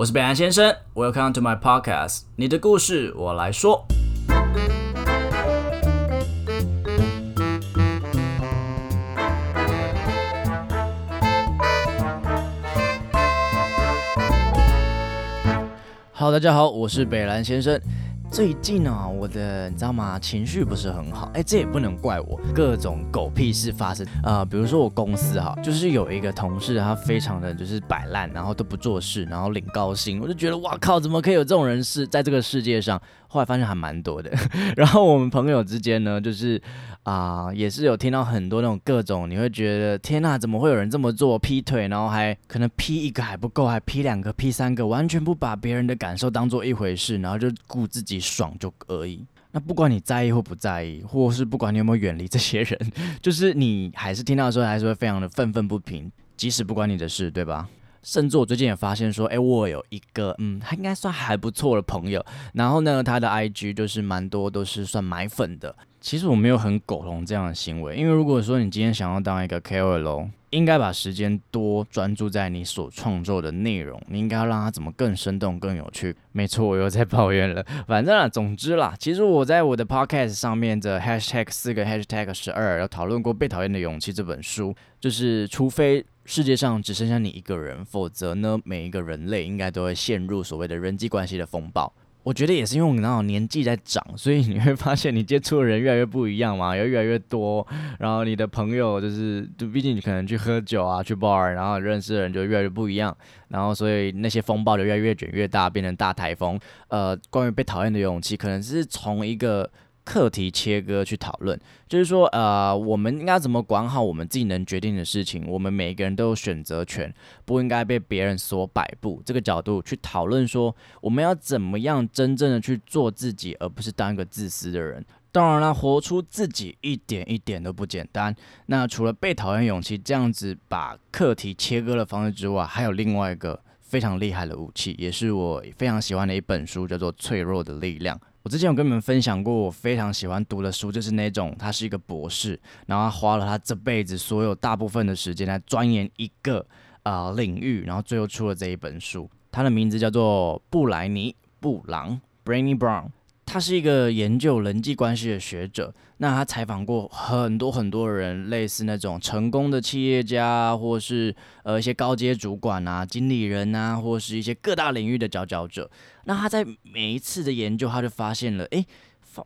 我是北兰先生，Welcome to my podcast，你的故事我来说。好，大家好，我是北兰先生。最近啊，我的你知道吗？情绪不是很好，哎，这也不能怪我，各种狗屁事发生啊。比如说我公司哈，就是有一个同事，他非常的就是摆烂，然后都不做事，然后领高薪，我就觉得哇靠，怎么可以有这种人是在这个世界上？后来发现还蛮多的。然后我们朋友之间呢，就是啊，也是有听到很多那种各种，你会觉得天呐，怎么会有人这么做？劈腿，然后还可能劈一个还不够，还劈两个、劈三个，完全不把别人的感受当做一回事，然后就顾自己爽就而已。那不管你在意或不在意，或是不管你有没有远离这些人，就是你还是听到的时候，还是会非常的愤愤不平，即使不关你的事，对吧？甚至我最近也发现说，哎，我有一个，嗯，他应该算还不错的朋友。然后呢，他的 IG 就是蛮多都是算买粉的。其实我没有很苟同这样的行为，因为如果说你今天想要当一个 KOL，应该把时间多专注在你所创作的内容，你应该要让它怎么更生动、更有趣。没错，我又在抱怨了。反正啊，总之啦，其实我在我的 Podcast 上面的 Hashtag 四个 Hashtag 十二有讨论过《被讨厌的勇气》这本书，就是除非。世界上只剩下你一个人，否则呢，每一个人类应该都会陷入所谓的人际关系的风暴。我觉得也是因为你那种年纪在长，所以你会发现你接触的人越来越不一样嘛，也越来越多。然后你的朋友就是，就毕竟你可能去喝酒啊，去 bar，然后认识的人就越来越不一样。然后所以那些风暴就越来越卷越大，变成大台风。呃，关于被讨厌的勇气，可能是从一个。课题切割去讨论，就是说，呃，我们应该怎么管好我们自己能决定的事情？我们每一个人都有选择权，不应该被别人所摆布。这个角度去讨论，说我们要怎么样真正的去做自己，而不是当一个自私的人。当然了，活出自己一点一点都不简单。那除了被讨厌勇气这样子把课题切割的方式之外，还有另外一个非常厉害的武器，也是我非常喜欢的一本书，叫做《脆弱的力量》。我之前有跟你们分享过，我非常喜欢读的书，就是那种他是一个博士，然后他花了他这辈子所有大部分的时间来钻研一个呃领域，然后最后出了这一本书。他的名字叫做布莱尼·布朗 （Brainy Brown）。他是一个研究人际关系的学者，那他采访过很多很多人，类似那种成功的企业家，或是呃一些高阶主管啊、经理人啊，或是一些各大领域的佼佼者。那他在每一次的研究，他就发现了，诶。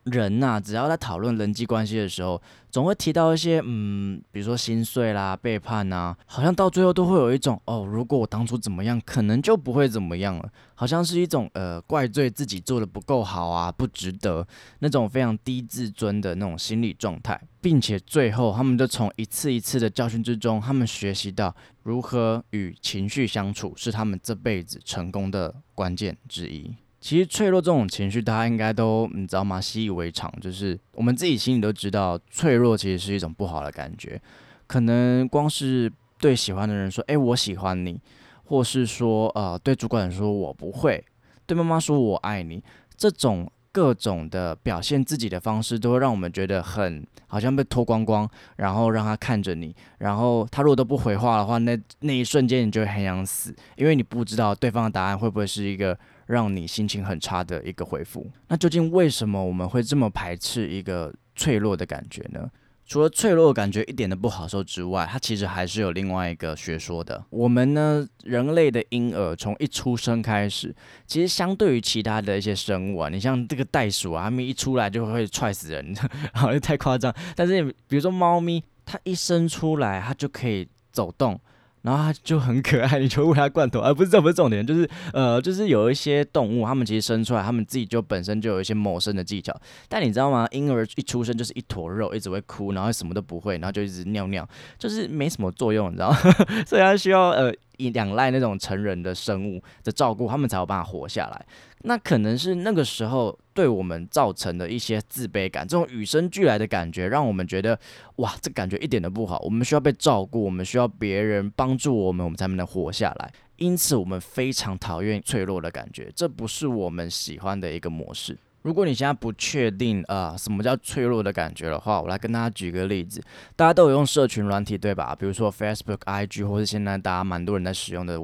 人呐，只要在讨论人际关系的时候，总会提到一些，嗯，比如说心碎啦、背叛呐，好像到最后都会有一种，哦，如果我当初怎么样，可能就不会怎么样了，好像是一种，呃，怪罪自己做的不够好啊，不值得那种非常低自尊的那种心理状态，并且最后他们就从一次一次的教训之中，他们学习到如何与情绪相处，是他们这辈子成功的关键之一。其实脆弱这种情绪，大家应该都你知道吗？习以为常，就是我们自己心里都知道，脆弱其实是一种不好的感觉。可能光是对喜欢的人说“哎，我喜欢你”，或是说呃对主管说“我不会”，对妈妈说“我爱你”，这种各种的表现自己的方式，都会让我们觉得很好像被脱光光，然后让他看着你，然后他如果都不回话的话，那那一瞬间你就会很想死，因为你不知道对方的答案会不会是一个。让你心情很差的一个回复。那究竟为什么我们会这么排斥一个脆弱的感觉呢？除了脆弱感觉一点都不好受之外，它其实还是有另外一个学说的。我们呢，人类的婴儿从一出生开始，其实相对于其他的一些生物啊，你像这个袋鼠啊，它们一出来就会踹死人，好像太夸张。但是比如说猫咪，它一生出来，它就可以走动。然后它就很可爱，你就喂它罐头，而不是这不是重点，就是呃，就是有一些动物，它们其实生出来，它们自己就本身就有一些谋生的技巧。但你知道吗？婴儿一出生就是一坨肉，一直会哭，然后什么都不会，然后就一直尿尿，就是没什么作用，你知道？所以它需要呃。以仰赖那种成人的生物的照顾，他们才有办法活下来。那可能是那个时候对我们造成的一些自卑感，这种与生俱来的感觉，让我们觉得哇，这感觉一点都不好。我们需要被照顾，我们需要别人帮助我们，我们才能活下来。因此，我们非常讨厌脆弱的感觉，这不是我们喜欢的一个模式。如果你现在不确定啊什么叫脆弱的感觉的话，我来跟大家举个例子。大家都有用社群软体对吧？比如说 Facebook、IG，或是现在大家蛮多人在使用的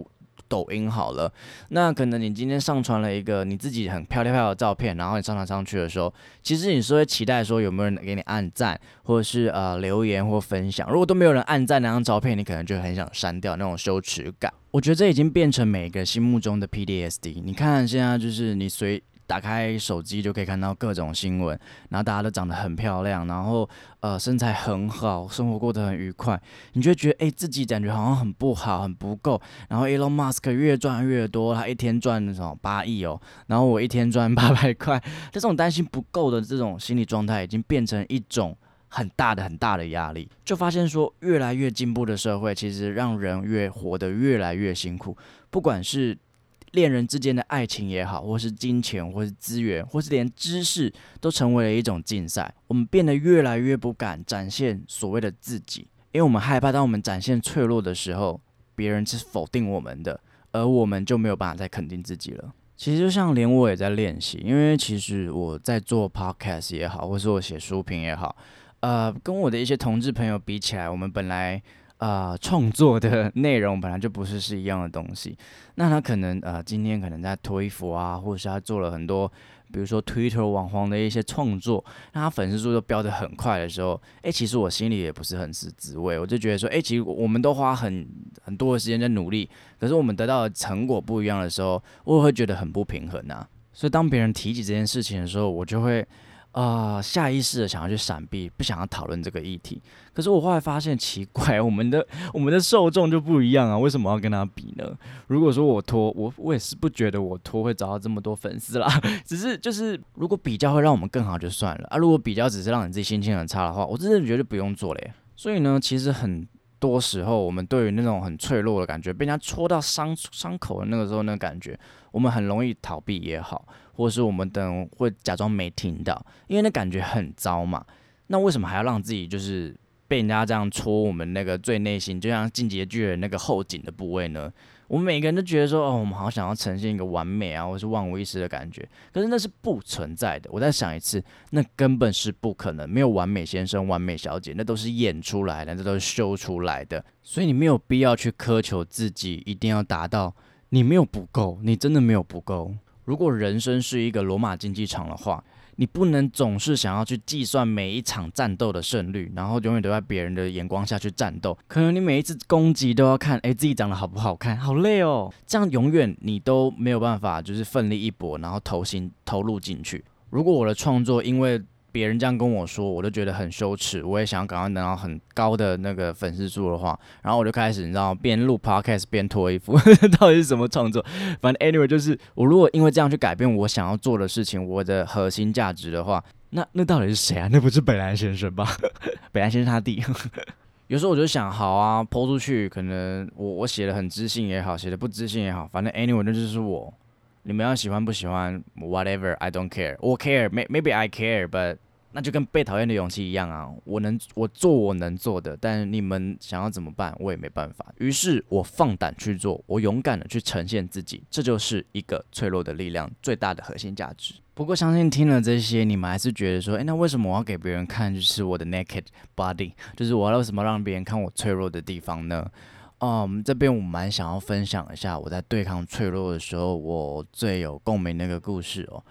抖音好了，那可能你今天上传了一个你自己很漂亮漂亮的照片，然后你上传上去的时候，其实你是会期待说有没有人给你按赞，或者是呃留言或分享。如果都没有人按赞那张照片，你可能就很想删掉那种羞耻感。我觉得这已经变成每个心目中的 PDSD。你看现在就是你随。打开手机就可以看到各种新闻，然后大家都长得很漂亮，然后呃身材很好，生活过得很愉快，你就会觉得哎自己感觉好像很不好，很不够。然后 Elon Musk 越赚越多，他一天赚什么八亿哦，然后我一天赚八百块，这种担心不够的这种心理状态，已经变成一种很大的很大的压力。就发现说，越来越进步的社会，其实让人越活得越来越辛苦，不管是。恋人之间的爱情也好，或是金钱，或是资源，或是连知识，都成为了一种竞赛。我们变得越来越不敢展现所谓的自己，因为我们害怕，当我们展现脆弱的时候，别人是否定我们的，而我们就没有办法再肯定自己了。其实就像连我也在练习，因为其实我在做 podcast 也好，或是我写书评也好，呃，跟我的一些同志朋友比起来，我们本来。啊，创作的内容本来就不是是一样的东西。那他可能呃，今天可能在脱衣服啊，或者是他做了很多，比如说 Twitter 网红的一些创作，那他粉丝数都飙得很快的时候，哎，其实我心里也不是很是滋味。我就觉得说，哎，其实我们都花很很多的时间在努力，可是我们得到的成果不一样的时候，我会觉得很不平衡呐。所以当别人提起这件事情的时候，我就会。啊，下意识的想要去闪避，不想要讨论这个议题。可是我后来发现奇怪，我们的 我们的受众就不一样啊，为什么要跟他比呢？如果说我拖，我我也是不觉得我拖会找到这么多粉丝啦。只是就是如果比较会让我们更好就算了啊。如果比较只是让你自己心情很差的话，我真的觉得不用做嘞。所以呢，其实很多时候我们对于那种很脆弱的感觉，被人家戳到伤伤口的那个时候那个感觉，我们很容易逃避也好。或是我们等会假装没听到，因为那感觉很糟嘛。那为什么还要让自己就是被人家这样戳我们那个最内心，就像进阶巨人那个后颈的部位呢？我们每个人都觉得说，哦，我们好想要呈现一个完美啊，或是万无一失的感觉。可是那是不存在的。我再想一次，那根本是不可能，没有完美先生、完美小姐，那都是演出来的，那都是修出来的。所以你没有必要去苛求自己一定要达到，你没有不够，你真的没有不够。如果人生是一个罗马竞技场的话，你不能总是想要去计算每一场战斗的胜率，然后永远都在别人的眼光下去战斗。可能你每一次攻击都要看，哎，自己长得好不好看，好累哦。这样永远你都没有办法，就是奋力一搏，然后投心投入进去。如果我的创作因为别人这样跟我说，我都觉得很羞耻。我也想要赶快拿到很高的那个粉丝数的话，然后我就开始，你知道，边录 podcast 边脱衣服，到底是什么创作？反正 anyway 就是我如果因为这样去改变我想要做的事情，我的核心价值的话，那那到底是谁啊？那不是北兰先生吧？北兰先生他弟。有时候我就想，好啊，抛出去，可能我我写的很知性也好，写的不知性也好，反正 anyway 那就是我。你们要喜欢不喜欢，whatever，I don't care，我 care，maybe I care，but 那就跟被讨厌的勇气一样啊，我能我做我能做的，但你们想要怎么办，我也没办法。于是我放胆去做，我勇敢的去呈现自己，这就是一个脆弱的力量最大的核心价值。不过相信听了这些，你们还是觉得说，诶，那为什么我要给别人看就是我的 naked body，就是我要为什么让别人看我脆弱的地方呢？嗯，这边我蛮想要分享一下我在对抗脆弱的时候，我最有共鸣那个故事哦。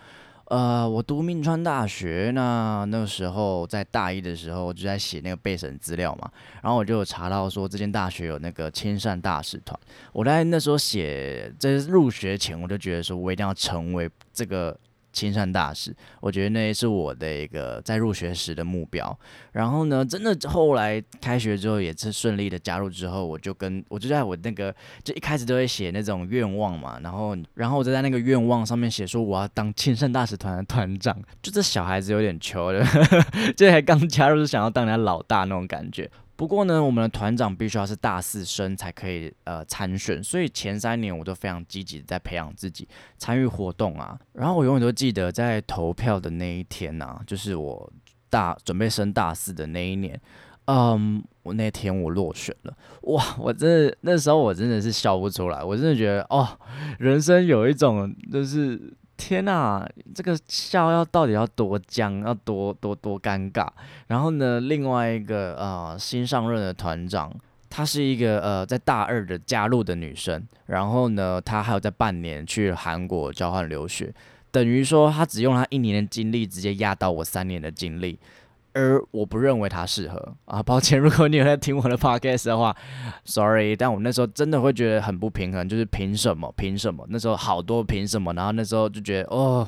呃，我读明川大学，那那个时候在大一的时候，就在写那个备审资料嘛，然后我就有查到说这间大学有那个亲善大使团。我在那时候写在入学前，我就觉得说我一定要成为这个。亲善大使，我觉得那是我的一个在入学时的目标。然后呢，真的后来开学之后也是顺利的加入之后，我就跟我就在我那个就一开始都会写那种愿望嘛，然后然后我就在那个愿望上面写说我要当亲善大使团的团长。就这小孩子有点求的，这还刚加入就想要当人家老大那种感觉。不过呢，我们的团长必须要是大四生才可以呃参选，所以前三年我都非常积极的在培养自己，参与活动啊。然后我永远都记得在投票的那一天呐，就是我大准备升大四的那一年，嗯，我那天我落选了，哇，我真的那时候我真的是笑不出来，我真的觉得哦，人生有一种就是。天呐，这个笑要到底要多僵，要多多多尴尬。然后呢，另外一个呃新上任的团长，她是一个呃在大二的加入的女生，然后呢，她还有在半年去韩国交换留学，等于说她只用她一年的精力直接压倒我三年的精力。而我不认为他适合啊，抱歉，如果你有在听我的 podcast 的话，sorry，但我那时候真的会觉得很不平衡，就是凭什么？凭什么？那时候好多凭什么？然后那时候就觉得，哦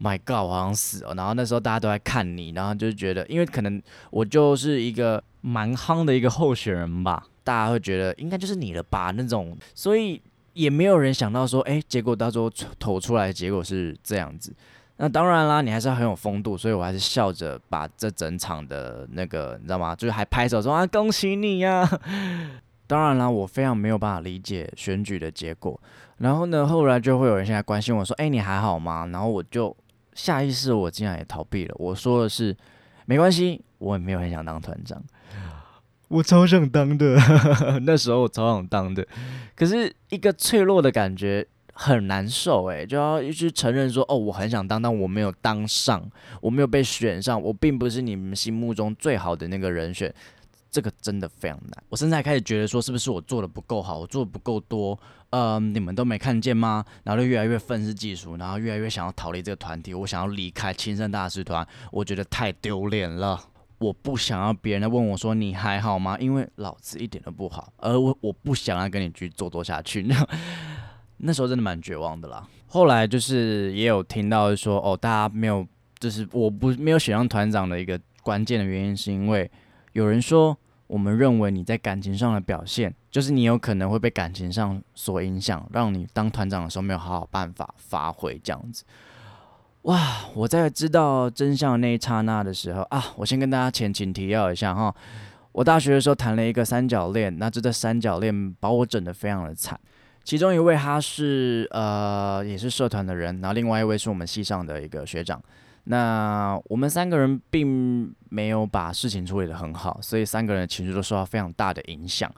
，My God，我好像死了。然后那时候大家都在看你，然后就觉得，因为可能我就是一个蛮夯的一个候选人吧，大家会觉得应该就是你了吧那种，所以也没有人想到说，哎，结果到时候投出来结果是这样子。那当然啦，你还是很有风度，所以我还是笑着把这整场的那个，你知道吗？就是还拍手说啊，恭喜你呀！当然啦，我非常没有办法理解选举的结果。然后呢，后来就会有人现在关心我说，哎，你还好吗？然后我就下意识我竟然也逃避了。我说的是，没关系，我也没有很想当团长，我超想当的，那时候我超想当的，可是一个脆弱的感觉。很难受诶，就要一直承认说，哦，我很想当，但我没有当上，我没有被选上，我并不是你们心目中最好的那个人选，这个真的非常难。我现在开始觉得说，是不是我做的不够好，我做的不够多，呃，你们都没看见吗？然后就越来越愤世嫉俗，然后越来越想要逃离这个团体，我想要离开青圣大师团，我觉得太丢脸了，我不想要别人来问我说你还好吗？因为老子一点都不好，而我我不想要跟你去做多下去。那时候真的蛮绝望的啦。后来就是也有听到说，哦，大家没有，就是我不没有选上团长的一个关键的原因，是因为有人说，我们认为你在感情上的表现，就是你有可能会被感情上所影响，让你当团长的时候没有好好办法发挥这样子。哇！我在知道真相的那一刹那的时候啊，我先跟大家前情提要一下哈。我大学的时候谈了一个三角恋，那这个三角恋把我整得非常的惨。其中一位他是呃也是社团的人，然后另外一位是我们系上的一个学长。那我们三个人并没有把事情处理得很好，所以三个人的情绪都受到非常大的影响。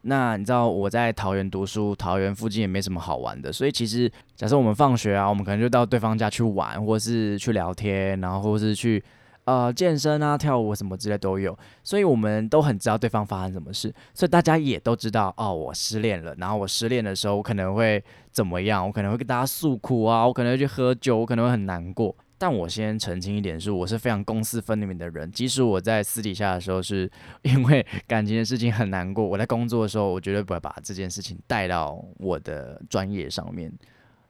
那你知道我在桃园读书，桃园附近也没什么好玩的，所以其实假设我们放学啊，我们可能就到对方家去玩，或是去聊天，然后或是去。呃，健身啊，跳舞什么之类都有，所以我们都很知道对方发生什么事，所以大家也都知道哦，我失恋了。然后我失恋的时候，我可能会怎么样？我可能会跟大家诉苦啊，我可能会去喝酒，我可能会很难过。但我先澄清一点，是我是非常公私分明的人，即使我在私底下的时候是因为感情的事情很难过，我在工作的时候，我绝对不会把这件事情带到我的专业上面。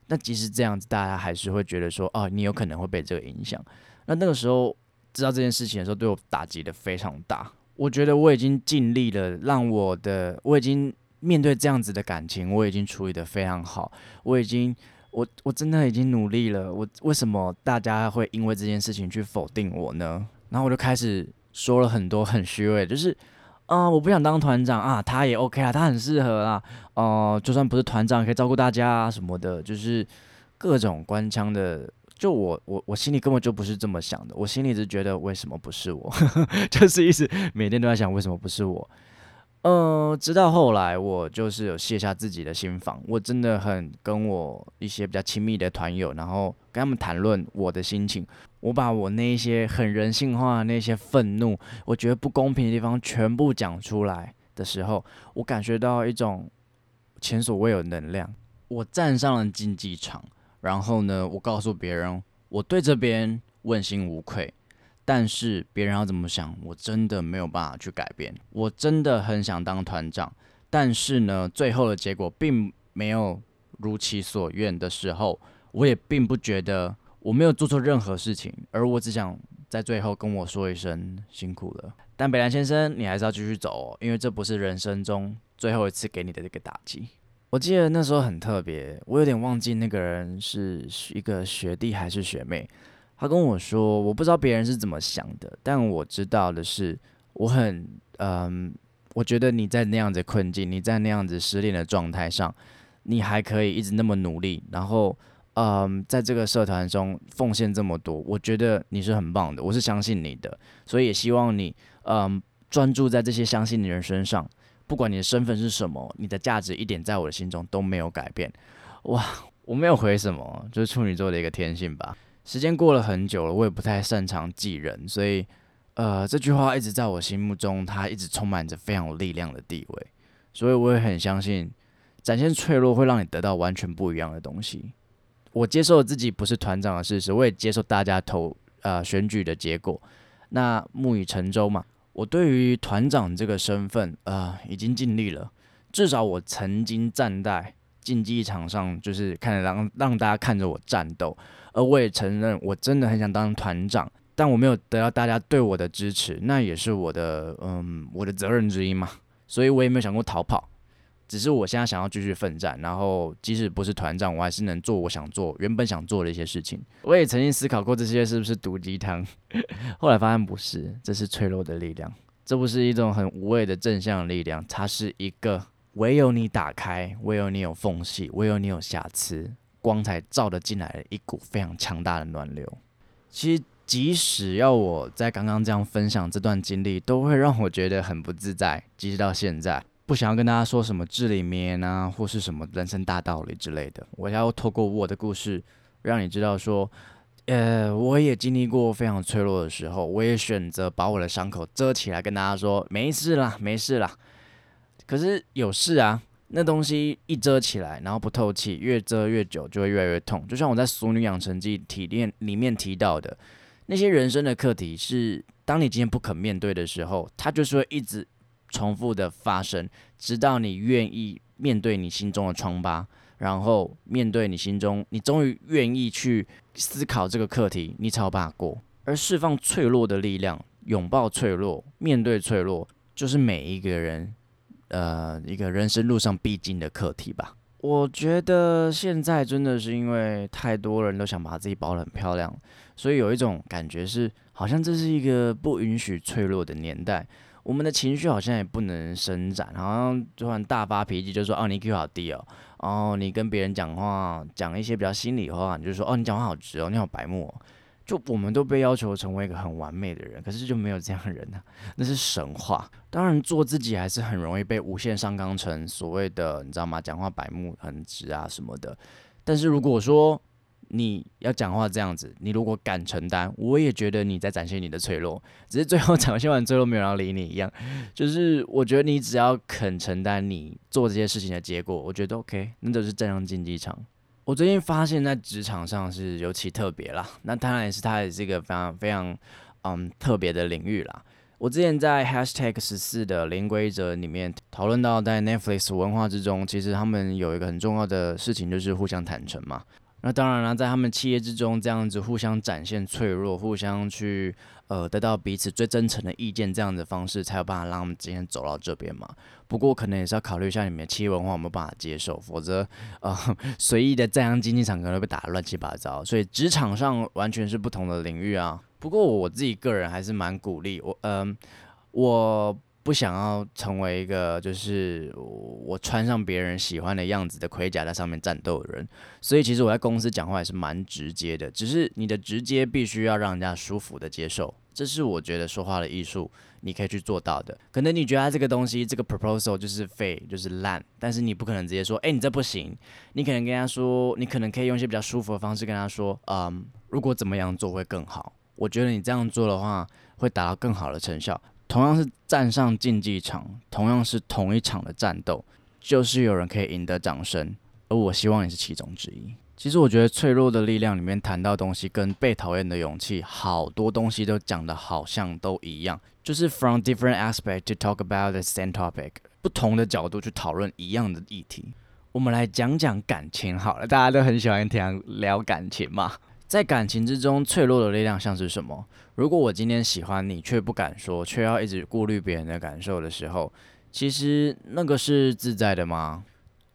那即使这样子，大家还是会觉得说，哦，你有可能会被这个影响。那那个时候。知道这件事情的时候，对我打击的非常大。我觉得我已经尽力了，让我的我已经面对这样子的感情，我已经处理的非常好。我已经，我我真的已经努力了。我为什么大家会因为这件事情去否定我呢？然后我就开始说了很多很虚伪，就是，啊，我不想当团长啊，他也 OK 啊，他很适合啊，哦，就算不是团长，可以照顾大家啊什么的，就是各种官腔的。就我我我心里根本就不是这么想的，我心里只觉得为什么不是我，就是一直每天都在想为什么不是我。嗯，直到后来我就是有卸下自己的心防，我真的很跟我一些比较亲密的团友，然后跟他们谈论我的心情，我把我那些很人性化的那些愤怒，我觉得不公平的地方全部讲出来的时候，我感觉到一种前所未有的能量，我站上了竞技场。然后呢，我告诉别人，我对这边问心无愧，但是别人要怎么想，我真的没有办法去改变。我真的很想当团长，但是呢，最后的结果并没有如其所愿的时候，我也并不觉得我没有做错任何事情，而我只想在最后跟我说一声辛苦了。但北兰先生，你还是要继续走，哦，因为这不是人生中最后一次给你的这个打击。我记得那时候很特别，我有点忘记那个人是一个学弟还是学妹。他跟我说，我不知道别人是怎么想的，但我知道的是，我很嗯，我觉得你在那样子困境，你在那样子失恋的状态上，你还可以一直那么努力，然后嗯，在这个社团中奉献这么多，我觉得你是很棒的，我是相信你的，所以也希望你嗯专注在这些相信你的人身上。不管你的身份是什么，你的价值一点在我的心中都没有改变。哇，我没有回什么，就是处女座的一个天性吧。时间过了很久了，我也不太擅长记人，所以呃，这句话一直在我心目中，它一直充满着非常有力量的地位。所以我也很相信，展现脆弱会让你得到完全不一样的东西。我接受自己不是团长的事实，我也接受大家投呃选举的结果。那木已成舟嘛，我对于团长这个身份呃，已经尽力了。至少我曾经站在竞技场上，就是看让让大家看着我战斗，而我也承认我真的很想当团长，但我没有得到大家对我的支持，那也是我的嗯我的责任之一嘛，所以我也没有想过逃跑，只是我现在想要继续奋战，然后即使不是团长，我还是能做我想做原本想做的一些事情。我也曾经思考过这些是不是毒鸡汤，后来发现不是，这是脆弱的力量，这不是一种很无谓的正向力量，它是一个。唯有你打开，唯有你有缝隙，唯有你有瑕疵，光才照得进来的一股非常强大的暖流。其实，即使要我在刚刚这样分享这段经历，都会让我觉得很不自在。即使到现在，不想要跟大家说什么至理名言啊，或是什么人生大道理之类的。我要透过我的故事，让你知道说，呃，我也经历过非常脆弱的时候，我也选择把我的伤口遮起来，跟大家说没事啦，没事啦。可是有事啊，那东西一遮起来，然后不透气，越遮越久就会越来越痛。就像我在《俗女养成记》体验里面提到的，那些人生的课题是，当你今天不肯面对的时候，它就是会一直重复的发生，直到你愿意面对你心中的疮疤，然后面对你心中，你终于愿意去思考这个课题，你才有办法过。而释放脆弱的力量，拥抱脆弱，面对脆弱，就是每一个人。呃，一个人生路上必经的课题吧。我觉得现在真的是因为太多人都想把自己包得很漂亮，所以有一种感觉是，好像这是一个不允许脆弱的年代。我们的情绪好像也不能伸展，好像突然大发脾气就说：“哦，你 Q 好低哦。”然后你跟别人讲话，讲一些比较心里话，你就说：“哦，你讲话好直哦，你好白目哦。”就我们都被要求成为一个很完美的人，可是就没有这样的人呢？那是神话。当然，做自己还是很容易被无限上纲成所谓的，你知道吗？讲话白目、很直啊什么的。但是如果说你要讲话这样子，你如果敢承担，我也觉得你在展现你的脆弱。只是最后展现完最后没有人理你一样。就是我觉得你只要肯承担你做这些事情的结果，我觉得 OK，那就是正常竞技场。我最近发现，在职场上是尤其特别啦。那当然也是它也是一个非常非常嗯特别的领域啦。我之前在 Hashtag 十四的零规则里面讨论到，在 Netflix 文化之中，其实他们有一个很重要的事情，就是互相坦诚嘛。那当然了，在他们企业之中，这样子互相展现脆弱，互相去呃得到彼此最真诚的意见，这样的方式才有办法让他们今天走到这边嘛。不过可能也是要考虑一下你们企业文化有没有办法接受，否则呃 随意的赞扬经济场可能会被打得乱七八糟。所以职场上完全是不同的领域啊。不过我自己个人还是蛮鼓励我，嗯，我。不想要成为一个就是我穿上别人喜欢的样子的盔甲在上面战斗的人，所以其实我在公司讲话也是蛮直接的，只是你的直接必须要让人家舒服的接受，这是我觉得说话的艺术，你可以去做到的。可能你觉得这个东西这个 proposal 就是废就是烂，但是你不可能直接说，哎，你这不行，你可能跟他说，你可能可以用一些比较舒服的方式跟他说，嗯，如果怎么样做会更好，我觉得你这样做的话会达到更好的成效。同样是站上竞技场，同样是同一场的战斗，就是有人可以赢得掌声，而我希望也是其中之一。其实我觉得《脆弱的力量》里面谈到东西，跟被讨厌的勇气，好多东西都讲的好像都一样，就是 from different aspect to talk about the same topic，不同的角度去讨论一样的议题。我们来讲讲感情好了，大家都很喜欢听聊感情嘛。在感情之中，脆弱的力量像是什么？如果我今天喜欢你，却不敢说，却要一直顾虑别人的感受的时候，其实那个是自在的吗？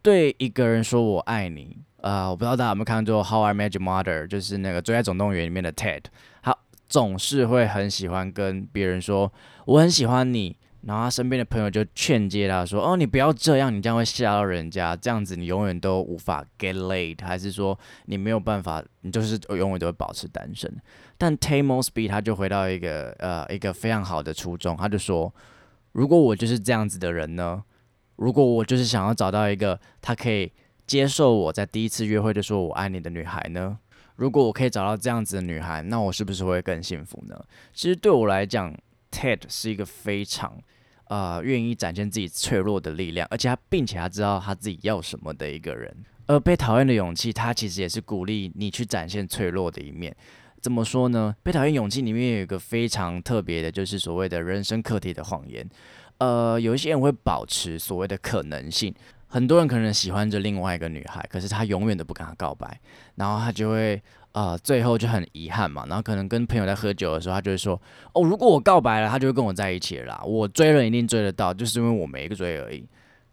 对一个人说我爱你，啊，我不知道大家有没有看过《How I Met Your Mother》，就是那个《最爱总动员》里面的 Ted，他总是会很喜欢跟别人说我很喜欢你。然后他身边的朋友就劝诫他说：“哦，你不要这样，你这样会吓到人家，这样子你永远都无法 get laid，还是说你没有办法，你就是永远都会保持单身。”但 Tamosby 他就回到一个呃一个非常好的初衷，他就说：“如果我就是这样子的人呢？如果我就是想要找到一个他可以接受我在第一次约会就说我爱你的女孩呢？如果我可以找到这样子的女孩，那我是不是会更幸福呢？其实对我来讲。Ted 是一个非常，呃愿意展现自己脆弱的力量，而且他并且他知道他自己要什么的一个人。而被讨厌的勇气，他其实也是鼓励你去展现脆弱的一面。怎么说呢？被讨厌勇气里面有一个非常特别的，就是所谓的人生课题的谎言。呃，有一些人会保持所谓的可能性。很多人可能喜欢着另外一个女孩，可是他永远都不跟她告白，然后他就会呃，最后就很遗憾嘛。然后可能跟朋友在喝酒的时候，他就会说：“哦，如果我告白了，他就会跟我在一起了。我追了一定追得到，就是因为我没个追而已。”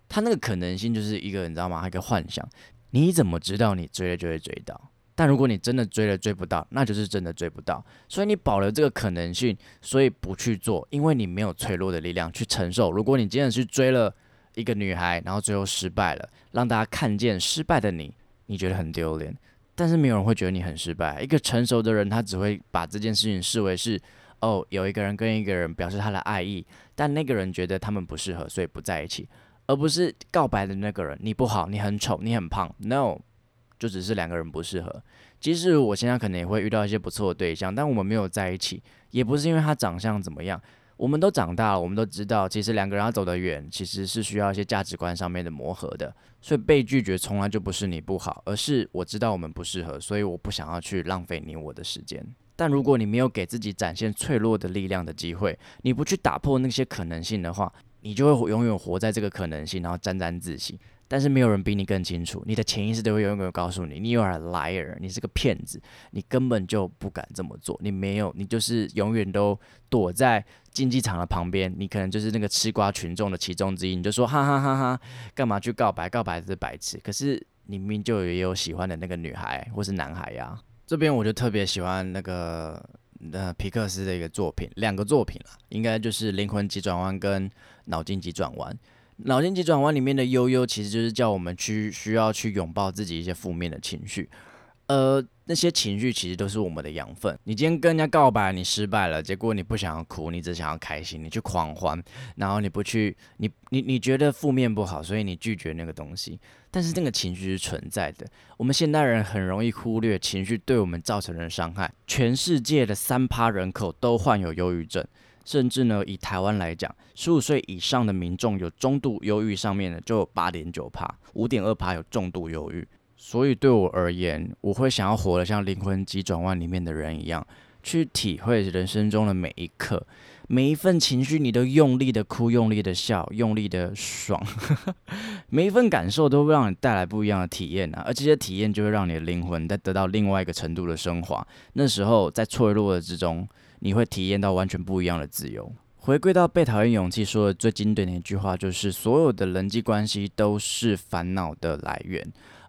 他那个可能性就是一个你知道吗？一个幻想。你怎么知道你追了就会追到？但如果你真的追了追不到，那就是真的追不到。所以你保留这个可能性，所以不去做，因为你没有脆弱的力量去承受。如果你真的去追了。一个女孩，然后最后失败了，让大家看见失败的你，你觉得很丢脸，但是没有人会觉得你很失败。一个成熟的人，他只会把这件事情视为是，哦，有一个人跟一个人表示他的爱意，但那个人觉得他们不适合，所以不在一起，而不是告白的那个人，你不好，你很丑，你很胖，no，就只是两个人不适合。即使我现在可能也会遇到一些不错的对象，但我们没有在一起，也不是因为他长相怎么样。我们都长大了，我们都知道，其实两个人要走得远，其实是需要一些价值观上面的磨合的。所以被拒绝从来就不是你不好，而是我知道我们不适合，所以我不想要去浪费你我的时间。但如果你没有给自己展现脆弱的力量的机会，你不去打破那些可能性的话，你就会永远活在这个可能性，然后沾沾自喜。但是没有人比你更清楚，你的潜意识都会永远告诉你，你 are a liar，你是个骗子，你根本就不敢这么做，你没有，你就是永远都躲在竞技场的旁边，你可能就是那个吃瓜群众的其中之一，你就说哈哈哈哈，干嘛去告白？告白是白痴。可是你明明就也有喜欢的那个女孩或是男孩呀。这边我就特别喜欢那个呃皮克斯的一个作品，两个作品了，应该就是《灵魂急转弯》跟《脑筋急转弯》。脑筋急转弯里面的悠悠，其实就是叫我们去需要去拥抱自己一些负面的情绪，呃，那些情绪其实都是我们的养分。你今天跟人家告白，你失败了，结果你不想要哭，你只想要开心，你去狂欢，然后你不去，你你你觉得负面不好，所以你拒绝那个东西。但是那个情绪是存在的，我们现代人很容易忽略情绪对我们造成的伤害。全世界的三趴人口都患有忧郁症。甚至呢，以台湾来讲，十五岁以上的民众有中度忧郁，上面呢就有八点九帕，五点二帕有重度忧郁。所以对我而言，我会想要活得像《灵魂急转弯》里面的人一样，去体会人生中的每一刻，每一份情绪，你都用力的哭，用力的笑，用力的爽，每一份感受都会让你带来不一样的体验啊！而这些体验就会让你的灵魂再得到另外一个程度的升华。那时候在脆弱之中。你会体验到完全不一样的自由。回归到被讨厌勇气说的最经典的一句话，就是所有的人际关系都是烦恼的来源。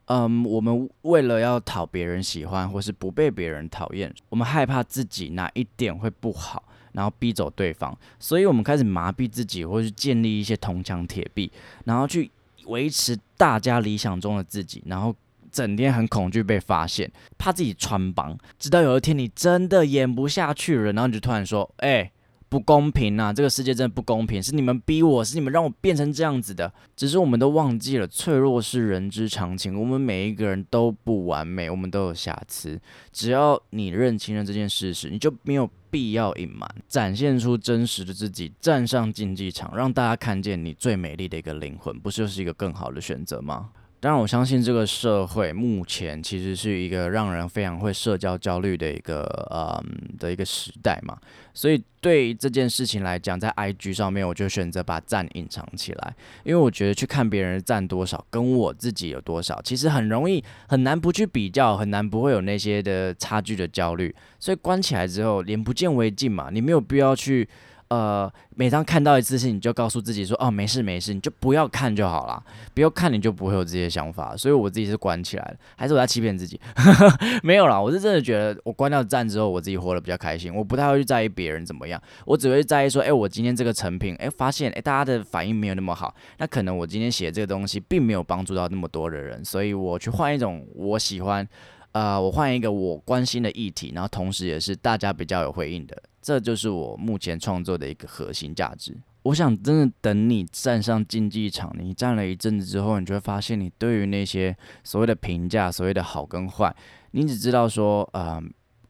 嗯，我们为了要讨别人喜欢，或是不被别人讨厌，我们害怕自己哪一点会不好，然后逼走对方，所以我们开始麻痹自己，或是建立一些铜墙铁壁，然后去维持大家理想中的自己，然后。整天很恐惧被发现，怕自己穿帮，直到有一天你真的演不下去了，然后你就突然说：“哎，不公平啊！这个世界真的不公平，是你们逼我，是你们让我变成这样子的。”只是我们都忘记了，脆弱是人之常情，我们每一个人都不完美，我们都有瑕疵。只要你认清了这件事实，你就没有必要隐瞒，展现出真实的自己，站上竞技场，让大家看见你最美丽的一个灵魂，不就是一个更好的选择吗？当然，我相信这个社会目前其实是一个让人非常会社交焦虑的一个嗯的一个时代嘛，所以对这件事情来讲，在 IG 上面我就选择把赞隐藏起来，因为我觉得去看别人赞多少，跟我自己有多少，其实很容易很难不去比较，很难不会有那些的差距的焦虑，所以关起来之后，眼不见为净嘛，你没有必要去。呃，每当看到一次事，你就告诉自己说：“哦，没事没事，你就不要看就好了，不要看你就不会有这些想法。”所以我自己是关起来了，还是我在欺骗自己？没有啦，我是真的觉得我关掉赞之后，我自己活得比较开心。我不太会去在意别人怎么样，我只会在意说：“哎，我今天这个成品，哎，发现哎大家的反应没有那么好，那可能我今天写这个东西并没有帮助到那么多的人，所以我去换一种我喜欢，呃，我换一个我关心的议题，然后同时也是大家比较有回应的。”这就是我目前创作的一个核心价值。我想，真的等你站上竞技场，你站了一阵子之后，你就会发现，你对于那些所谓的评价，所谓的好跟坏，你只知道说，呃，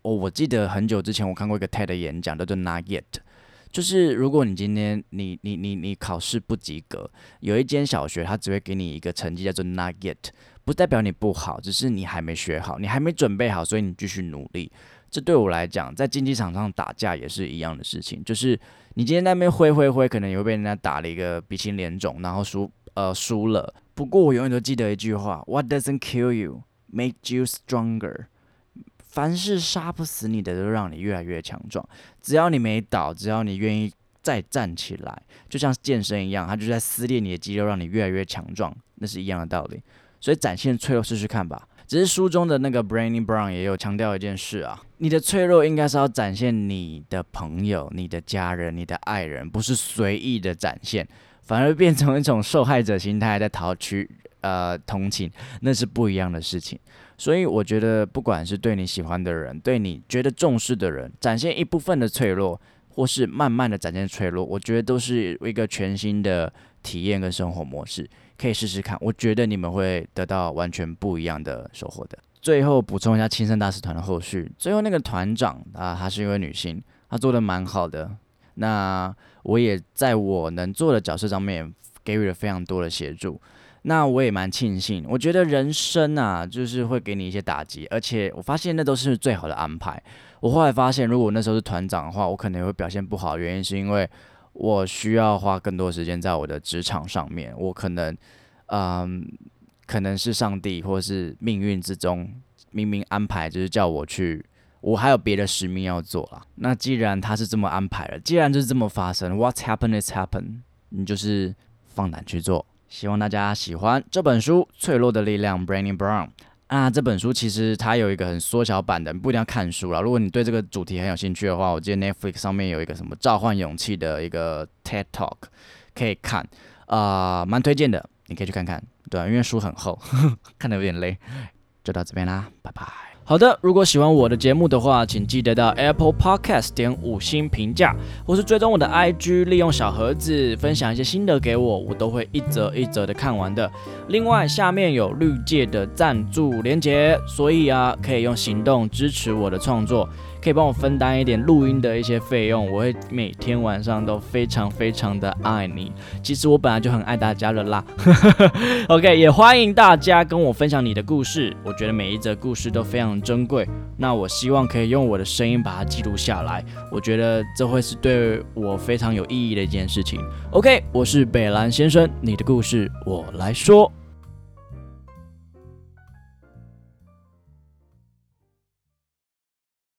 哦，我记得很久之前我看过一个 TED 演讲，叫做 Not Yet，就是如果你今天你你你你考试不及格，有一间小学它只会给你一个成绩叫做 not yet，不代表你不好，只是你还没学好，你还没准备好，所以你继续努力。这对我来讲，在竞技场上打架也是一样的事情，就是你今天那边挥挥挥，可能也会被人家打了一个鼻青脸肿，然后输呃输了。不过我永远都记得一句话：What doesn't kill you makes you stronger。凡是杀不死你的，都让你越来越强壮。只要你没倒，只要你愿意再站起来，就像健身一样，它就在撕裂你的肌肉，让你越来越强壮。那是一样的道理。所以展现脆弱试试看吧。只是书中的那个 Brainy Brown 也有强调一件事啊，你的脆弱应该是要展现你的朋友、你的家人、你的爱人，不是随意的展现，反而变成一种受害者心态在讨取呃同情，那是不一样的事情。所以我觉得，不管是对你喜欢的人，对你觉得重视的人，展现一部分的脆弱，或是慢慢的展现脆弱，我觉得都是一个全新的体验跟生活模式。可以试试看，我觉得你们会得到完全不一样的收获的。最后补充一下青森大使团的后续，最后那个团长啊，她是一位女性，她做的蛮好的。那我也在我能做的角色上面给予了非常多的协助。那我也蛮庆幸，我觉得人生啊，就是会给你一些打击，而且我发现那都是最好的安排。我后来发现，如果那时候是团长的话，我可能会表现不好，原因是因为。我需要花更多时间在我的职场上面，我可能，嗯，可能是上帝或是命运之中明明安排，就是叫我去，我还有别的使命要做啦。那既然他是这么安排了，既然就是这么发生，What's happened is happened，你就是放胆去做。希望大家喜欢这本书《脆弱的力量》，Brandon Brown。啊，这本书其实它有一个很缩小版的，不一定要看书了。如果你对这个主题很有兴趣的话，我记得 Netflix 上面有一个什么召唤勇气的一个 TED Talk 可以看，啊，蛮推荐的，你可以去看看。对，因为书很厚，看的有点累。就到这边啦，拜拜。好的，如果喜欢我的节目的话，请记得到 Apple Podcast 点五星评价，或是追踪我的 IG，利用小盒子分享一些心得给我，我都会一则一则的看完的。另外，下面有绿界的赞助连结，所以啊，可以用行动支持我的创作。可以帮我分担一点录音的一些费用，我会每天晚上都非常非常的爱你。其实我本来就很爱大家了啦。OK，也欢迎大家跟我分享你的故事，我觉得每一则故事都非常珍贵。那我希望可以用我的声音把它记录下来，我觉得这会是对我非常有意义的一件事情。OK，我是北兰先生，你的故事我来说。